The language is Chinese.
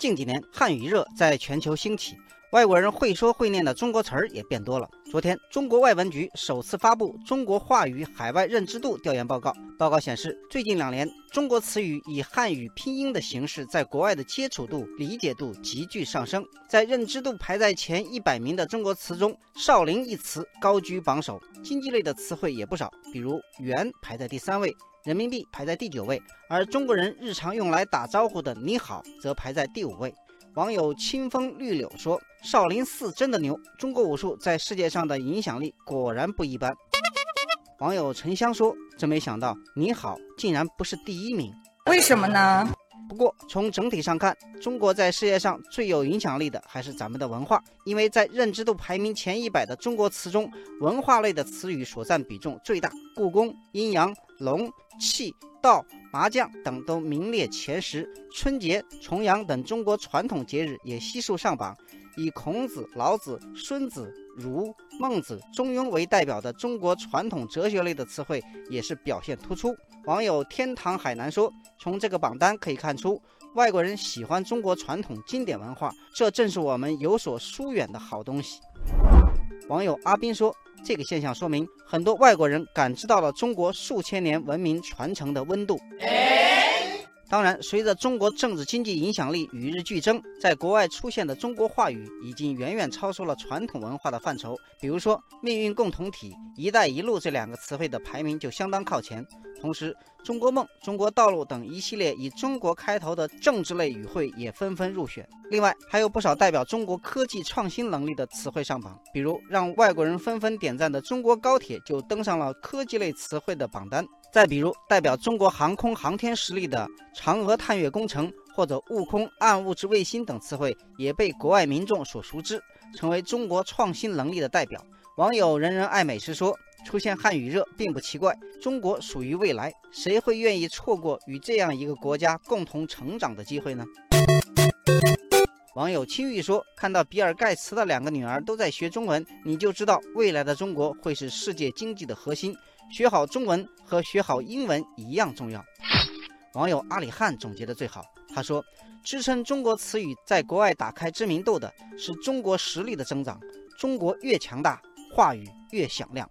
近几年汉语热在全球兴起。外国人会说会念的中国词儿也变多了。昨天，中国外文局首次发布中国话语海外认知度调研报告。报告显示，最近两年，中国词语以汉语拼音的形式在国外的接触度、理解度急剧上升。在认知度排在前一百名的中国词中，“少林”一词高居榜首。经济类的词汇也不少，比如“元”排在第三位，人民币排在第九位，而中国人日常用来打招呼的“你好”则排在第五位。网友清风绿柳说：“少林寺真的牛，中国武术在世界上的影响力果然不一般。”网友沉香说：“真没想到，你好竟然不是第一名，为什么呢？”不过从整体上看，中国在世界上最有影响力的还是咱们的文化，因为在认知度排名前一百的中国词中，文化类的词语所占比重最大。故宫、阴阳、龙、气。道、麻将等都名列前十，春节、重阳等中国传统节日也悉数上榜。以孔子、老子、孙子、儒、孟子、中庸为代表的中国传统哲学类的词汇也是表现突出。网友天堂海南说：“从这个榜单可以看出，外国人喜欢中国传统经典文化，这正是我们有所疏远的好东西。”网友阿斌说。这个现象说明，很多外国人感知到了中国数千年文明传承的温度。当然，随着中国政治经济影响力与日俱增，在国外出现的中国话语已经远远超出了传统文化的范畴。比如说，“命运共同体”“一带一路”这两个词汇的排名就相当靠前。同时，中国梦、中国道路等一系列以中国开头的政治类语汇也纷纷入选。另外，还有不少代表中国科技创新能力的词汇上榜，比如让外国人纷纷点赞的中国高铁就登上了科技类词汇的榜单。再比如，代表中国航空航天实力的嫦娥探月工程或者悟空暗物质卫星等词汇，也被国外民众所熟知，成为中国创新能力的代表。网友人人爱美食说，出现汉语热并不奇怪，中国属于未来，谁会愿意错过与这样一个国家共同成长的机会呢？网友青玉说，看到比尔盖茨的两个女儿都在学中文，你就知道未来的中国会是世界经济的核心。学好中文和学好英文一样重要。网友阿里汉总结的最好，他说：“支撑中国词语在国外打开知名度的是中国实力的增长。中国越强大，话语越响亮。”